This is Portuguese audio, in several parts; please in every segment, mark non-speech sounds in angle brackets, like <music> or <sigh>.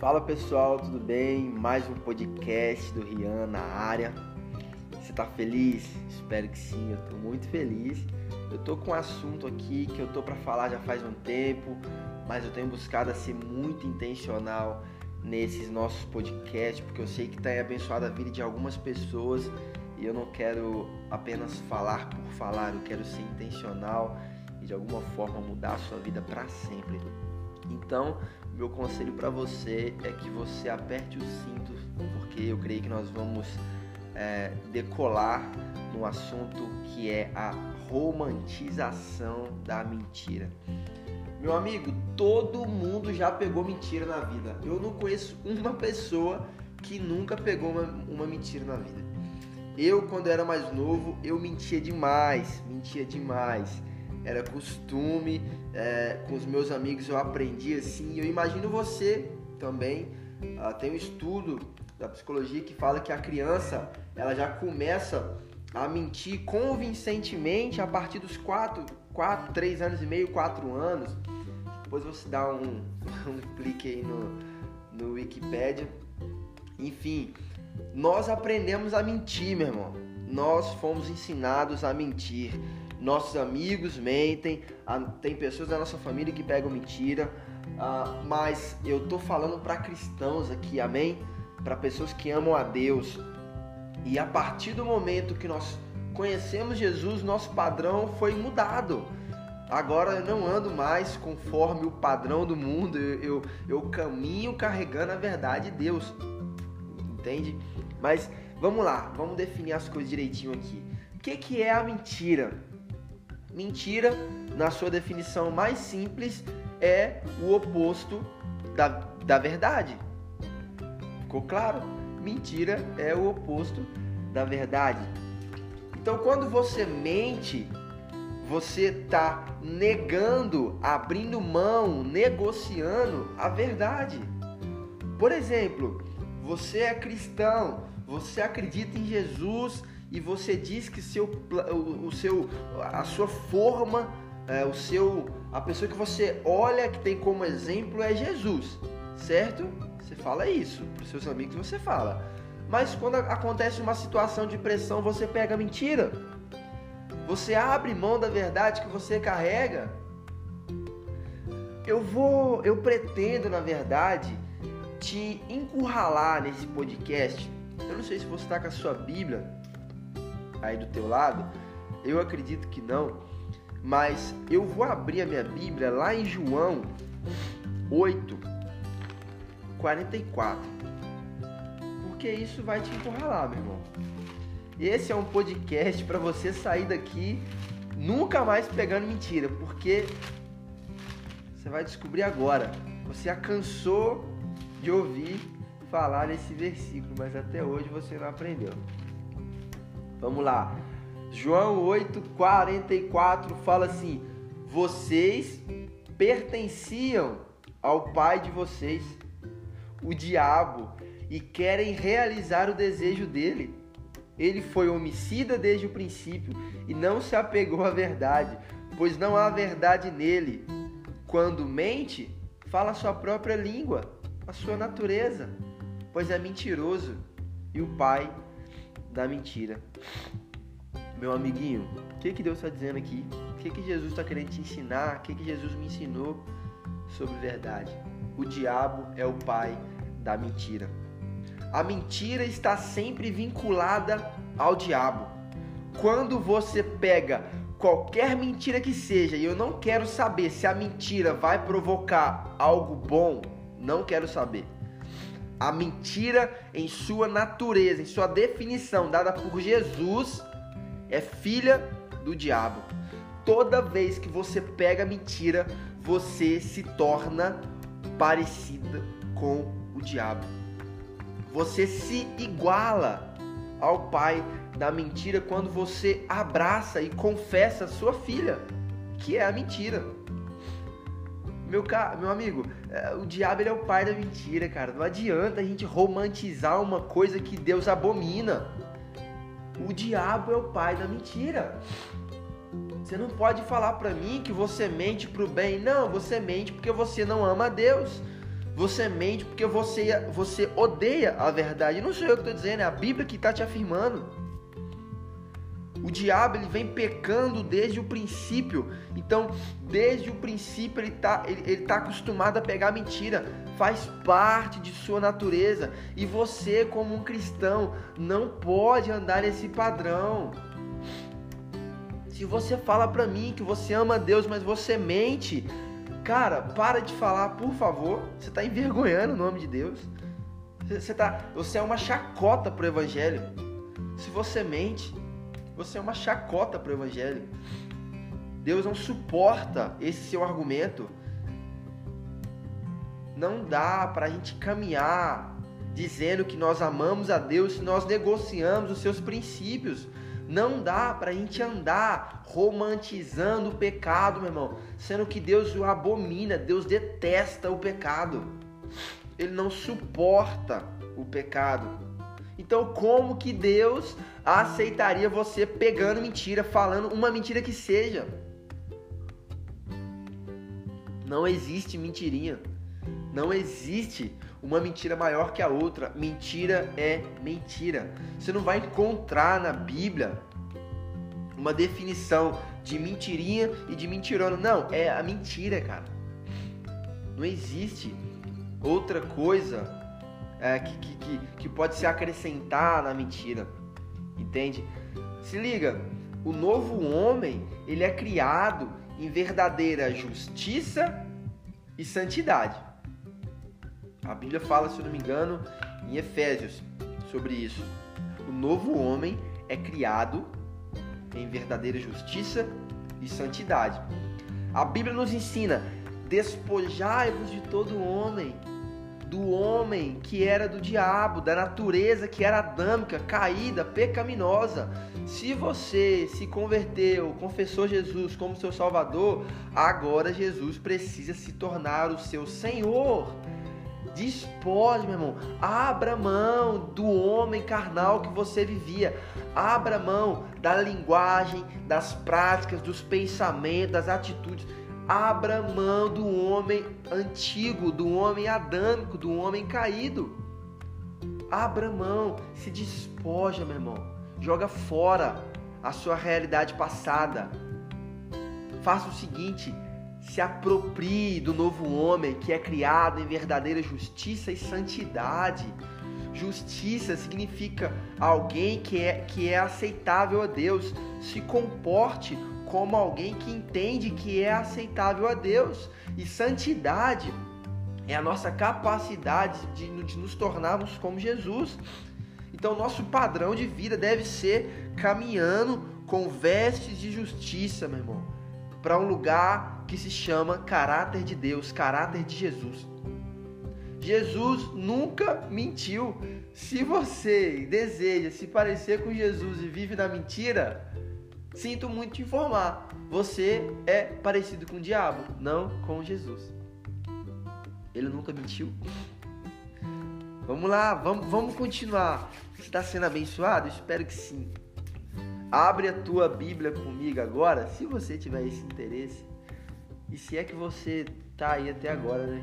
Fala pessoal, tudo bem? Mais um podcast do Rian na área. Você tá feliz? Espero que sim, eu tô muito feliz. Eu tô com um assunto aqui que eu tô para falar já faz um tempo, mas eu tenho buscado ser muito intencional nesses nossos podcasts, porque eu sei que tem abençoado a vida de algumas pessoas e eu não quero apenas falar por falar, eu quero ser intencional e de alguma forma mudar a sua vida para sempre. Então, meu conselho para você é que você aperte os cintos, porque eu creio que nós vamos é, decolar no assunto que é a romantização da mentira. Meu amigo, todo mundo já pegou mentira na vida. Eu não conheço uma pessoa que nunca pegou uma, uma mentira na vida. Eu, quando era mais novo, eu mentia demais, mentia demais era costume, é, com os meus amigos eu aprendi assim. Eu imagino você também. Uh, tem um estudo da psicologia que fala que a criança ela já começa a mentir convincentemente a partir dos 4, 4 3 anos e meio, 4 anos. Depois você dá um, <laughs> um clique aí no, no Wikipedia. Enfim, nós aprendemos a mentir, meu irmão. Nós fomos ensinados a mentir nossos amigos mentem, tem pessoas da nossa família que pegam mentira, ah, mas eu tô falando para cristãos aqui, amém? Para pessoas que amam a Deus. E a partir do momento que nós conhecemos Jesus, nosso padrão foi mudado. Agora eu não ando mais conforme o padrão do mundo, eu, eu, eu caminho carregando a verdade de Deus. Entende? Mas vamos lá, vamos definir as coisas direitinho aqui. O que, que é a mentira? Mentira, na sua definição mais simples, é o oposto da, da verdade. Ficou claro? Mentira é o oposto da verdade. Então, quando você mente, você está negando, abrindo mão, negociando a verdade. Por exemplo, você é cristão, você acredita em Jesus e você diz que seu, o, o seu, a sua forma, é, o seu, a pessoa que você olha que tem como exemplo é Jesus, certo? Você fala isso para seus amigos, você fala. Mas quando acontece uma situação de pressão, você pega mentira. Você abre mão da verdade que você carrega. Eu vou, eu pretendo, na verdade, te encurralar nesse podcast. Eu não sei se você está com a sua Bíblia aí do teu lado? Eu acredito que não, mas eu vou abrir a minha Bíblia lá em João 8, 44. Porque isso vai te encurralar, meu irmão. Esse é um podcast para você sair daqui nunca mais pegando mentira, porque você vai descobrir agora. Você cansou de ouvir falar nesse versículo, mas até hoje você não aprendeu. Vamos lá. João 8, 44 fala assim: Vocês pertenciam ao pai de vocês, o diabo, e querem realizar o desejo dele. Ele foi homicida desde o princípio e não se apegou à verdade, pois não há verdade nele. Quando mente, fala a sua própria língua, a sua natureza, pois é mentiroso e o pai da mentira. Meu amiguinho, o que, que Deus está dizendo aqui? O que, que Jesus está querendo te ensinar? O que, que Jesus me ensinou sobre verdade? O diabo é o pai da mentira. A mentira está sempre vinculada ao diabo. Quando você pega qualquer mentira que seja, e eu não quero saber se a mentira vai provocar algo bom, não quero saber. A mentira, em sua natureza, em sua definição dada por Jesus, é filha do diabo. Toda vez que você pega mentira, você se torna parecida com o diabo. Você se iguala ao pai da mentira quando você abraça e confessa sua filha, que é a mentira. Meu, meu amigo, é, o diabo ele é o pai da mentira, cara. Não adianta a gente romantizar uma coisa que Deus abomina. O diabo é o pai da mentira. Você não pode falar para mim que você mente pro bem. Não, você mente porque você não ama a Deus. Você mente porque você, você odeia a verdade. Não sou eu que estou dizendo, é a Bíblia que está te afirmando. O diabo ele vem pecando desde o princípio. Então, desde o princípio ele está ele, ele tá acostumado a pegar mentira. Faz parte de sua natureza. E você, como um cristão, não pode andar nesse padrão. Se você fala para mim que você ama Deus, mas você mente, cara, para de falar, por favor. Você está envergonhando o nome de Deus. Você, tá, você é uma chacota pro evangelho. Se você mente, você é uma chacota para o evangelho. Deus não suporta esse seu argumento. Não dá para a gente caminhar dizendo que nós amamos a Deus se nós negociamos os seus princípios. Não dá para a gente andar romantizando o pecado, meu irmão, sendo que Deus o abomina, Deus detesta o pecado. Ele não suporta o pecado. Então, como que Deus aceitaria você pegando mentira, falando uma mentira que seja? Não existe mentirinha. Não existe uma mentira maior que a outra. Mentira é mentira. Você não vai encontrar na Bíblia uma definição de mentirinha e de mentirona. Não, é a mentira, cara. Não existe outra coisa é, que, que, que pode se acrescentar na mentira. Entende? Se liga, o novo homem ele é criado em verdadeira justiça e santidade. A Bíblia fala, se eu não me engano, em Efésios sobre isso. O novo homem é criado em verdadeira justiça e santidade. A Bíblia nos ensina: despojai-vos de todo homem do homem que era do diabo, da natureza que era adâmica, caída, pecaminosa. Se você se converteu, confessou Jesus como seu Salvador, agora Jesus precisa se tornar o seu Senhor. Despoje, meu irmão. Abra mão do homem carnal que você vivia. Abra mão da linguagem, das práticas, dos pensamentos, das atitudes abra mão do homem antigo, do homem adâmico, do homem caído. Abra mão, se despoja, meu irmão. Joga fora a sua realidade passada. Faça o seguinte: se aproprie do novo homem que é criado em verdadeira justiça e santidade. Justiça significa alguém que é, que é aceitável a Deus. Se comporte como alguém que entende que é aceitável a Deus. E santidade é a nossa capacidade de, de nos tornarmos como Jesus. Então, nosso padrão de vida deve ser caminhando com vestes de justiça, meu irmão, para um lugar que se chama caráter de Deus, caráter de Jesus. Jesus nunca mentiu. Se você deseja se parecer com Jesus e vive na mentira, Sinto muito te informar, você é parecido com o diabo, não com Jesus. Ele nunca mentiu. Vamos lá, vamos, vamos continuar. Você está sendo abençoado? Espero que sim. Abre a tua Bíblia comigo agora, se você tiver esse interesse. E se é que você tá aí até agora, né?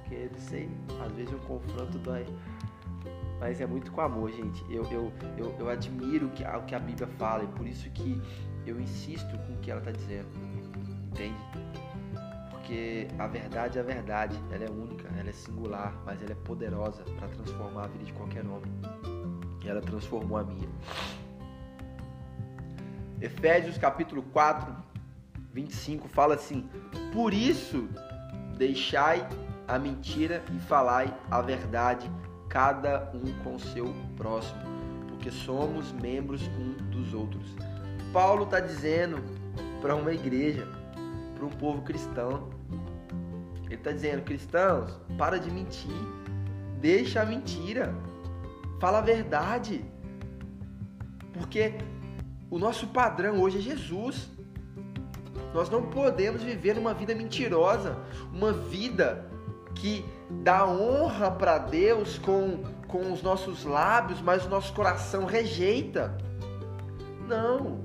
Porque, não sei, às vezes um confronto dói mas é muito com amor, gente. Eu, eu, eu, eu admiro o que, o que a Bíblia fala e por isso que eu insisto com o que ela está dizendo, entende? Porque a verdade é a verdade, ela é única, ela é singular, mas ela é poderosa para transformar a vida de qualquer homem. E ela transformou a minha. Efésios capítulo 4, 25 fala assim: Por isso deixai a mentira e falai a verdade cada um com o seu próximo, porque somos membros um dos outros. Paulo está dizendo para uma igreja, para um povo cristão, ele está dizendo: cristãos, para de mentir, deixa a mentira, fala a verdade, porque o nosso padrão hoje é Jesus. Nós não podemos viver uma vida mentirosa, uma vida que dá honra para Deus com, com os nossos lábios, mas o nosso coração rejeita. Não.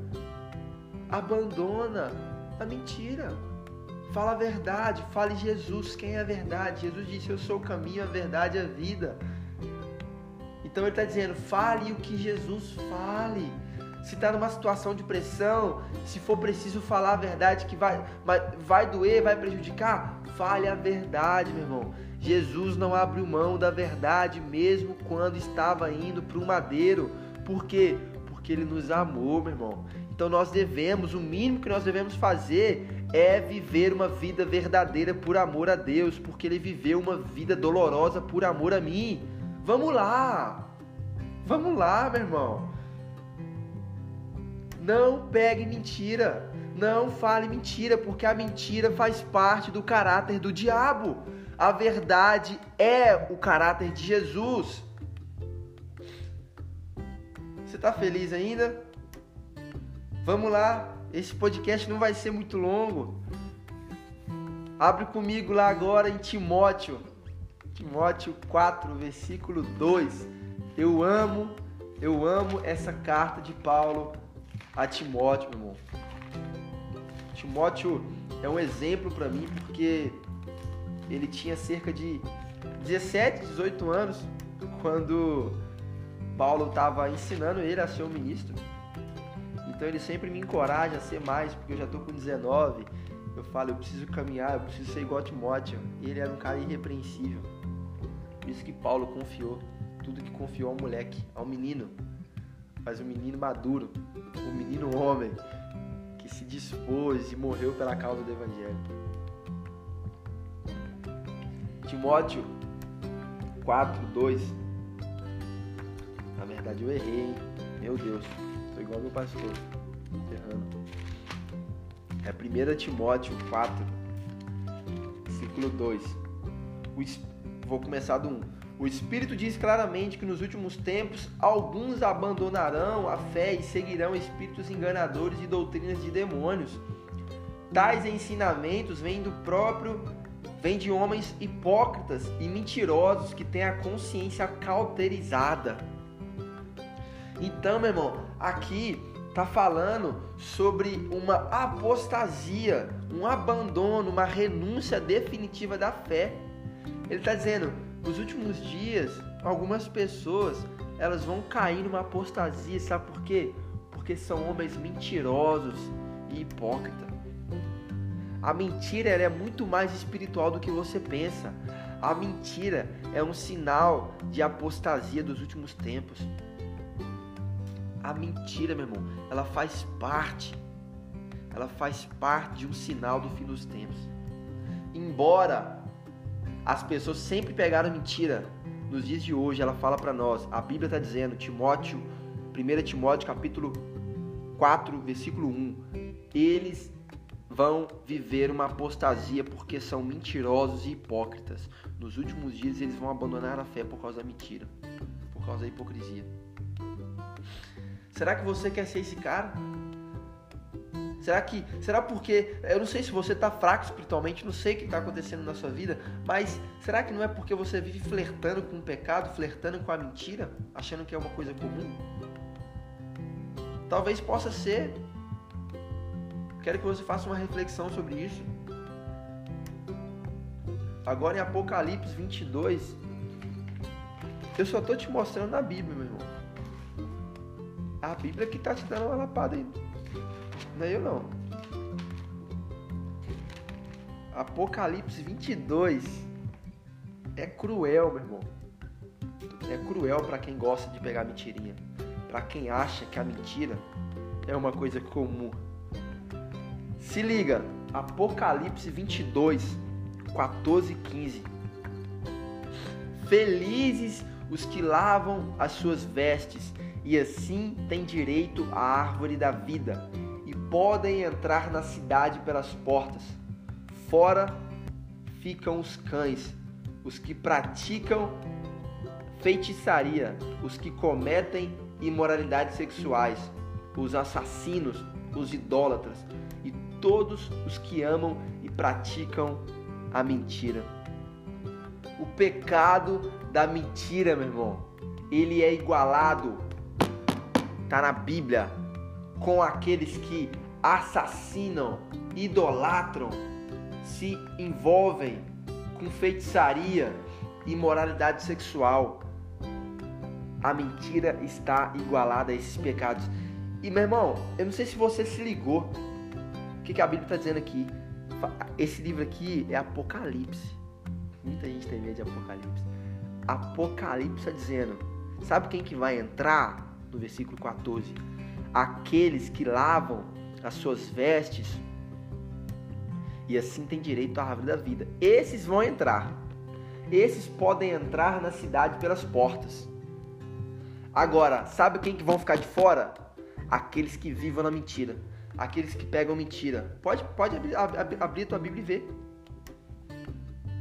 Abandona a mentira. Fala a verdade, fale Jesus, quem é a verdade? Jesus disse: Eu sou o caminho, a verdade e a vida. Então ele está dizendo: fale o que Jesus fale. Se está numa situação de pressão, se for preciso falar a verdade que vai, vai, vai doer, vai prejudicar, fale a verdade, meu irmão. Jesus não abriu mão da verdade mesmo quando estava indo para o madeiro. Por quê? Porque ele nos amou, meu irmão. Então nós devemos, o mínimo que nós devemos fazer é viver uma vida verdadeira por amor a Deus, porque ele viveu uma vida dolorosa por amor a mim. Vamos lá. Vamos lá, meu irmão. Não pegue mentira. Não fale mentira, porque a mentira faz parte do caráter do diabo. A verdade é o caráter de Jesus. Você está feliz ainda? Vamos lá, esse podcast não vai ser muito longo. Abre comigo lá agora em Timóteo, Timóteo 4, versículo 2. Eu amo, eu amo essa carta de Paulo a Timóteo, meu irmão. Timóteo é um exemplo para mim porque ele tinha cerca de 17, 18 anos quando Paulo estava ensinando ele a ser um ministro. Então ele sempre me encoraja a ser mais, porque eu já tô com 19. Eu falo, eu preciso caminhar, eu preciso ser igual a Timóteo. Ele era um cara irrepreensível. Por isso que Paulo confiou tudo que confiou ao moleque, ao menino. Mas um menino maduro, um menino homem, que se dispôs e morreu pela causa do Evangelho. Timóteo 4, 2. Na verdade eu errei, hein? Meu Deus. Sou igual meu pastor. Errando. É 1 Timóteo 4, versículo 2. O, vou começar do 1. O Espírito diz claramente que nos últimos tempos alguns abandonarão a fé e seguirão espíritos enganadores e doutrinas de demônios. Tais ensinamentos vêm do próprio vêm de homens hipócritas e mentirosos que têm a consciência cauterizada então, meu irmão, aqui tá falando sobre uma apostasia, um abandono, uma renúncia definitiva da fé. Ele está dizendo, nos últimos dias, algumas pessoas elas vão cair numa apostasia, sabe por quê? Porque são homens mentirosos e hipócritas. A mentira é muito mais espiritual do que você pensa. A mentira é um sinal de apostasia dos últimos tempos. A mentira, meu irmão, ela faz parte. Ela faz parte de um sinal do fim dos tempos. Embora as pessoas sempre pegaram mentira, nos dias de hoje ela fala para nós, a Bíblia está dizendo, Timóteo, 1 Timóteo capítulo 4, versículo 1, eles vão viver uma apostasia porque são mentirosos e hipócritas. Nos últimos dias eles vão abandonar a fé por causa da mentira, por causa da hipocrisia. Será que você quer ser esse cara? Será que, será porque, eu não sei se você está fraco espiritualmente, não sei o que está acontecendo na sua vida, mas será que não é porque você vive flertando com o pecado, flertando com a mentira, achando que é uma coisa comum? Talvez possa ser. Quero que você faça uma reflexão sobre isso. Agora em Apocalipse 22, eu só estou te mostrando na Bíblia, meu irmão. A Bíblia que está te dando uma lapada aí. Não é eu não. Apocalipse 22 é cruel, meu irmão. É cruel para quem gosta de pegar mentirinha. Para quem acha que a mentira é uma coisa comum. Se liga, Apocalipse 22, 14 e 15. Felizes os que lavam as suas vestes e assim têm direito à árvore da vida e podem entrar na cidade pelas portas. Fora ficam os cães, os que praticam feitiçaria, os que cometem imoralidades sexuais, os assassinos, os idólatras todos os que amam e praticam a mentira. O pecado da mentira, meu irmão, ele é igualado está na Bíblia, com aqueles que assassinam, idolatram, se envolvem com feitiçaria e imoralidade sexual. A mentira está igualada a esses pecados. E meu irmão, eu não sei se você se ligou. Que, que a Bíblia está dizendo aqui? Esse livro aqui é Apocalipse. Muita gente tem medo de Apocalipse. Apocalipse está dizendo: sabe quem que vai entrar? No versículo 14: aqueles que lavam as suas vestes e assim tem direito à árvore da vida. Esses vão entrar. Esses podem entrar na cidade pelas portas. Agora, sabe quem que vão ficar de fora? Aqueles que vivam na mentira. Aqueles que pegam mentira. Pode, pode abrir, abrir, abrir tua Bíblia e ver.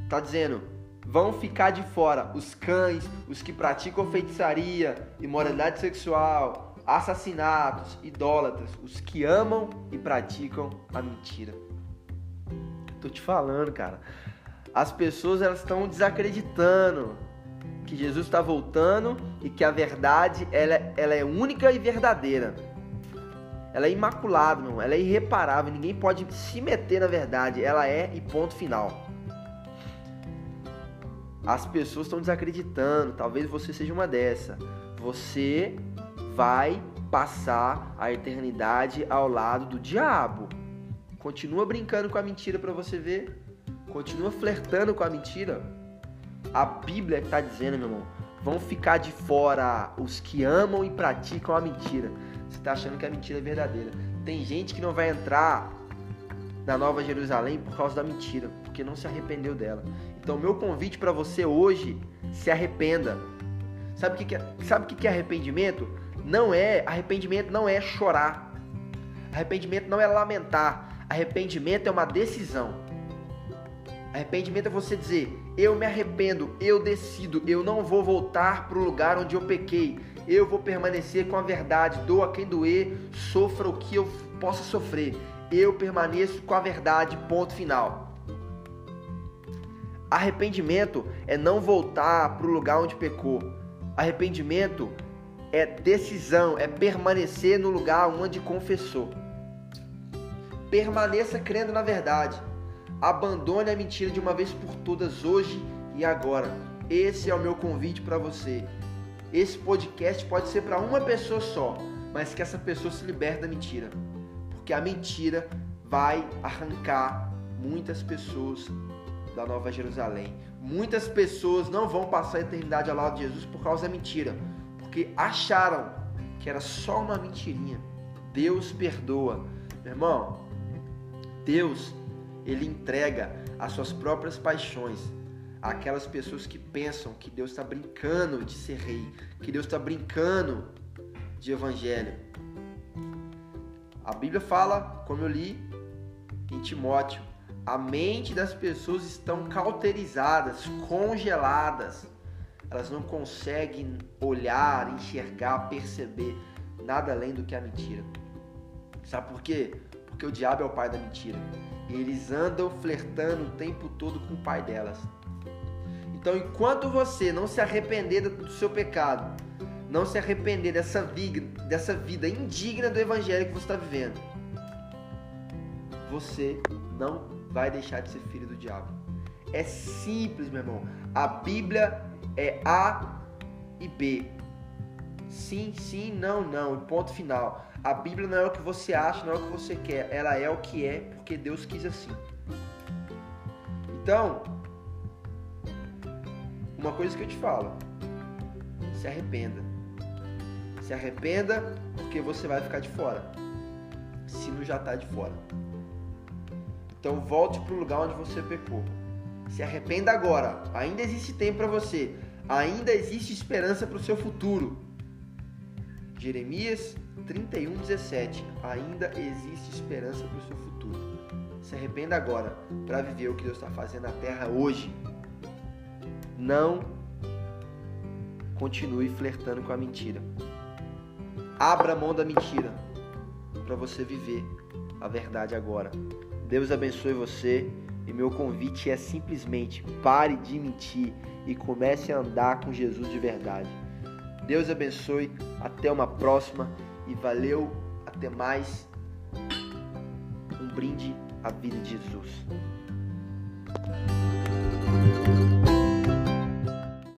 Tá dizendo, vão ficar de fora os cães, os que praticam feitiçaria, imoralidade sexual, assassinatos, idólatras, os que amam e praticam a mentira. Tô te falando, cara. As pessoas elas estão desacreditando que Jesus está voltando e que a verdade ela, ela é única e verdadeira. Ela é imaculada, meu. ela é irreparável. Ninguém pode se meter na verdade. Ela é e ponto final. As pessoas estão desacreditando. Talvez você seja uma dessa. Você vai passar a eternidade ao lado do diabo. Continua brincando com a mentira para você ver. Continua flertando com a mentira. A Bíblia está dizendo, meu irmão, vão ficar de fora os que amam e praticam a mentira. Você está achando que a mentira é verdadeira. Tem gente que não vai entrar na Nova Jerusalém por causa da mentira, porque não se arrependeu dela. Então, meu convite para você hoje, se arrependa. Sabe o que, é, sabe o que é arrependimento? Não é arrependimento, não é chorar. Arrependimento não é lamentar. Arrependimento é uma decisão. Arrependimento é você dizer: eu me arrependo, eu decido, eu não vou voltar para o lugar onde eu pequei. Eu vou permanecer com a verdade, doa quem doer, sofra o que eu possa sofrer. Eu permaneço com a verdade, ponto final. Arrependimento é não voltar para o lugar onde pecou. Arrependimento é decisão, é permanecer no lugar onde confessou. Permaneça crendo na verdade. Abandone a mentira de uma vez por todas hoje e agora. Esse é o meu convite para você. Esse podcast pode ser para uma pessoa só, mas que essa pessoa se liberte da mentira. Porque a mentira vai arrancar muitas pessoas da Nova Jerusalém. Muitas pessoas não vão passar a eternidade ao lado de Jesus por causa da mentira, porque acharam que era só uma mentirinha. Deus perdoa. Meu irmão, Deus, ele entrega as suas próprias paixões àquelas pessoas que pensam que Deus está brincando de ser rei, que Deus está brincando de evangelho. A Bíblia fala, como eu li em Timóteo, a mente das pessoas estão cauterizadas, congeladas. Elas não conseguem olhar, enxergar, perceber nada além do que a mentira. Sabe por quê? porque o diabo é o pai da mentira. E eles andam flertando o tempo todo com o pai delas. Então, enquanto você não se arrepender do seu pecado, não se arrepender dessa vida, dessa vida indigna do evangelho que você está vivendo, você não vai deixar de ser filho do diabo. É simples, meu irmão. A Bíblia é A e B. Sim, sim, não, não. Ponto final. A Bíblia não é o que você acha, não é o que você quer. Ela é o que é porque Deus quis assim. Então, uma coisa que eu te falo: se arrependa. Se arrependa porque você vai ficar de fora. Se não já está de fora. Então volte para o lugar onde você pecou. Se arrependa agora. Ainda existe tempo para você. Ainda existe esperança para o seu futuro. Jeremias 31, 17. Ainda existe esperança para o seu futuro. Se arrependa agora para viver o que Deus está fazendo na terra hoje. Não continue flertando com a mentira. Abra mão da mentira para você viver a verdade agora. Deus abençoe você e meu convite é simplesmente pare de mentir e comece a andar com Jesus de verdade. Deus abençoe, até uma próxima e valeu, até mais. Um brinde à vida de Jesus.